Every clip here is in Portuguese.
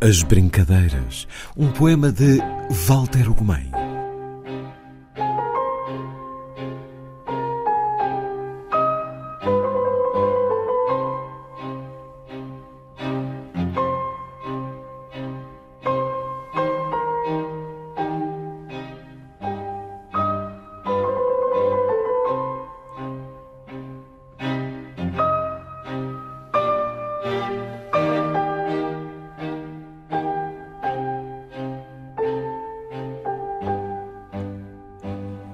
As Brincadeiras, um poema de Walter Ugumem.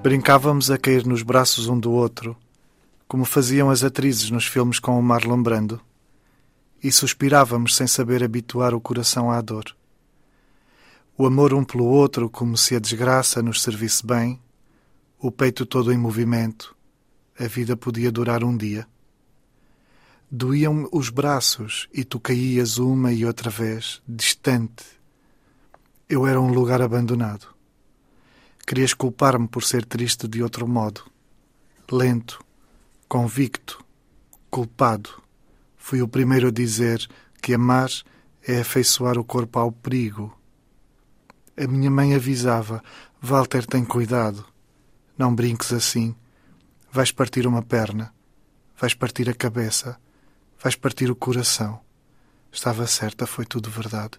Brincávamos a cair nos braços um do outro, como faziam as atrizes nos filmes com o Marlon Brando, e suspirávamos sem saber habituar o coração à dor. O amor um pelo outro, como se a desgraça nos servisse bem, o peito todo em movimento, a vida podia durar um dia. Doíam-me os braços e tu caías uma e outra vez, distante. Eu era um lugar abandonado. Querias culpar-me por ser triste de outro modo. Lento, convicto, culpado. Fui o primeiro a dizer que amar é afeiçoar o corpo ao perigo. A minha mãe avisava: Walter, tem cuidado. Não brinques assim. Vais partir uma perna. Vais partir a cabeça. Vais partir o coração. Estava certa, foi tudo verdade.